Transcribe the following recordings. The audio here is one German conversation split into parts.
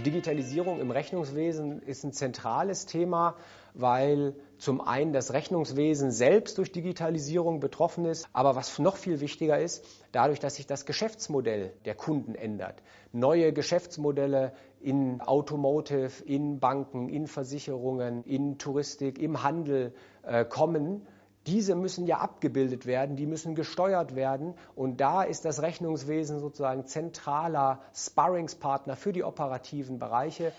Digitalisierung im Rechnungswesen ist ein zentrales Thema, weil zum einen das Rechnungswesen selbst durch Digitalisierung betroffen ist, aber was noch viel wichtiger ist, dadurch, dass sich das Geschäftsmodell der Kunden ändert. Neue Geschäftsmodelle in Automotive, in Banken, in Versicherungen, in Touristik, im Handel äh, kommen diese müssen ja abgebildet werden, die müssen gesteuert werden. Und da ist das Rechnungswesen sozusagen zentraler Sparringspartner für die operativen Bereiche.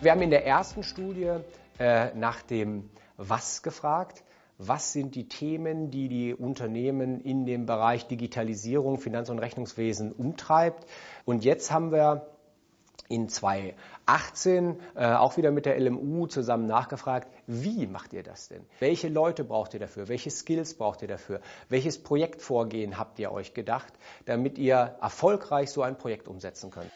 Wir haben in der ersten Studie äh, nach dem Was gefragt. Was sind die Themen, die die Unternehmen in dem Bereich Digitalisierung, Finanz- und Rechnungswesen umtreibt? Und jetzt haben wir in 2018 äh, auch wieder mit der LMU zusammen nachgefragt, wie macht ihr das denn? Welche Leute braucht ihr dafür? Welche Skills braucht ihr dafür? Welches Projektvorgehen habt ihr euch gedacht, damit ihr erfolgreich so ein Projekt umsetzen könnt?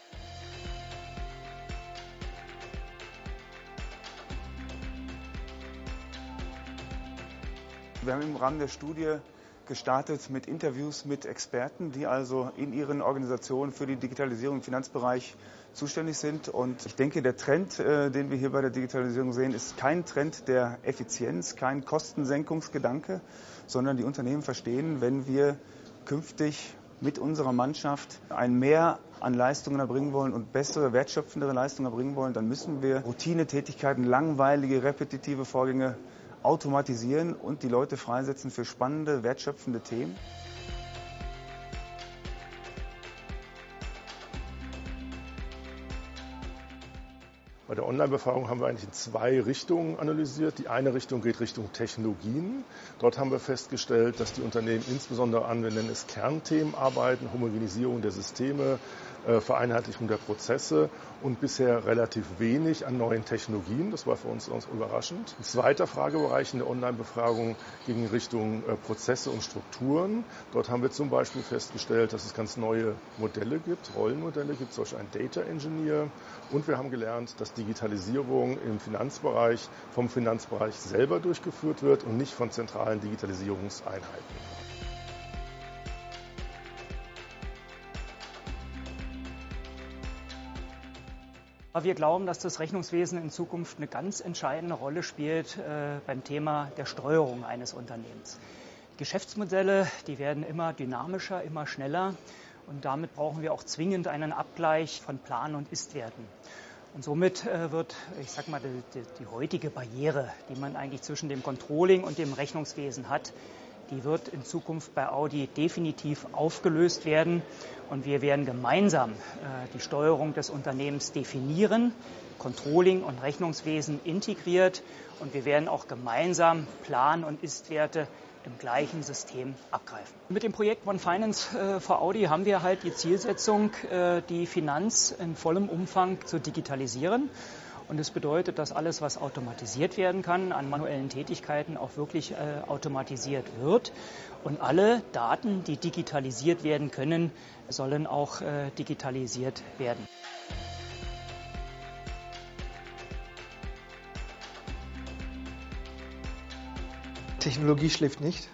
Wir haben im Rahmen der Studie gestartet mit Interviews mit Experten, die also in ihren Organisationen für die Digitalisierung im Finanzbereich zuständig sind. Und ich denke, der Trend, äh, den wir hier bei der Digitalisierung sehen, ist kein Trend der Effizienz, kein Kostensenkungsgedanke, sondern die Unternehmen verstehen, wenn wir künftig mit unserer Mannschaft ein Mehr an Leistungen erbringen wollen und bessere, wertschöpfendere Leistungen erbringen wollen, dann müssen wir Routinetätigkeiten, langweilige, repetitive Vorgänge automatisieren und die Leute freisetzen für spannende, wertschöpfende Themen. Bei der Online-Befragung haben wir eigentlich in zwei Richtungen analysiert. Die eine Richtung geht Richtung Technologien. Dort haben wir festgestellt, dass die Unternehmen insbesondere an, wir nennen es Kernthemen arbeiten, Homogenisierung der Systeme, äh, Vereinheitlichung der Prozesse und bisher relativ wenig an neuen Technologien. Das war für uns, uns überraschend. Ein zweiter Fragebereich in der Online-Befragung ging in Richtung äh, Prozesse und Strukturen. Dort haben wir zum Beispiel festgestellt, dass es ganz neue Modelle gibt, Rollenmodelle gibt, solch ein Data Engineer. Und wir haben gelernt, dass Digitalisierung im Finanzbereich vom Finanzbereich selber durchgeführt wird und nicht von zentralen Digitalisierungseinheiten. Wir glauben, dass das Rechnungswesen in Zukunft eine ganz entscheidende Rolle spielt äh, beim Thema der Steuerung eines Unternehmens. Geschäftsmodelle, die werden immer dynamischer, immer schneller und damit brauchen wir auch zwingend einen Abgleich von Plan- und Istwerten. Und somit äh, wird, ich sag mal, die, die, heutige Barriere, die man eigentlich zwischen dem Controlling und dem Rechnungswesen hat, die wird in Zukunft bei Audi definitiv aufgelöst werden. Und wir werden gemeinsam äh, die Steuerung des Unternehmens definieren, Controlling und Rechnungswesen integriert. Und wir werden auch gemeinsam Plan- und Istwerte im gleichen System abgreifen. Mit dem Projekt One Finance äh, for Audi haben wir halt die Zielsetzung, äh, die Finanz in vollem Umfang zu digitalisieren. Und das bedeutet, dass alles, was automatisiert werden kann, an manuellen Tätigkeiten auch wirklich äh, automatisiert wird. Und alle Daten, die digitalisiert werden können, sollen auch äh, digitalisiert werden. Technologie schläft nicht.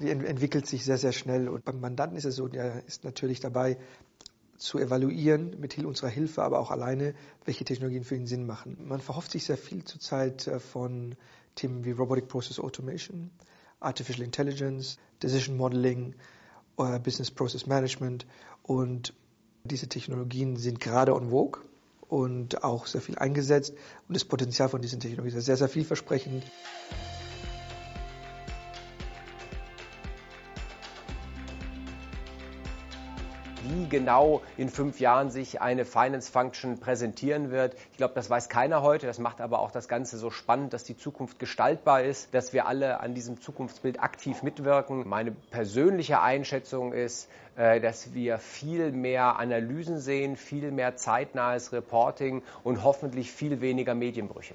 Die entwickelt sich sehr, sehr schnell. Und beim Mandanten ist es so, der ist natürlich dabei, zu evaluieren, mit unserer Hilfe, aber auch alleine, welche Technologien für ihn Sinn machen. Man verhofft sich sehr viel zurzeit äh, von Themen wie Robotic Process Automation, Artificial Intelligence, Decision Modeling, äh, Business Process Management und diese Technologien sind gerade on vogue und auch sehr viel eingesetzt und das Potenzial von diesen Technologien ist sehr, sehr vielversprechend. Wie genau in fünf Jahren sich eine Finance Function präsentieren wird. Ich glaube, das weiß keiner heute. Das macht aber auch das Ganze so spannend, dass die Zukunft gestaltbar ist, dass wir alle an diesem Zukunftsbild aktiv mitwirken. Meine persönliche Einschätzung ist, äh, dass wir viel mehr Analysen sehen, viel mehr zeitnahes Reporting und hoffentlich viel weniger Medienbrüche.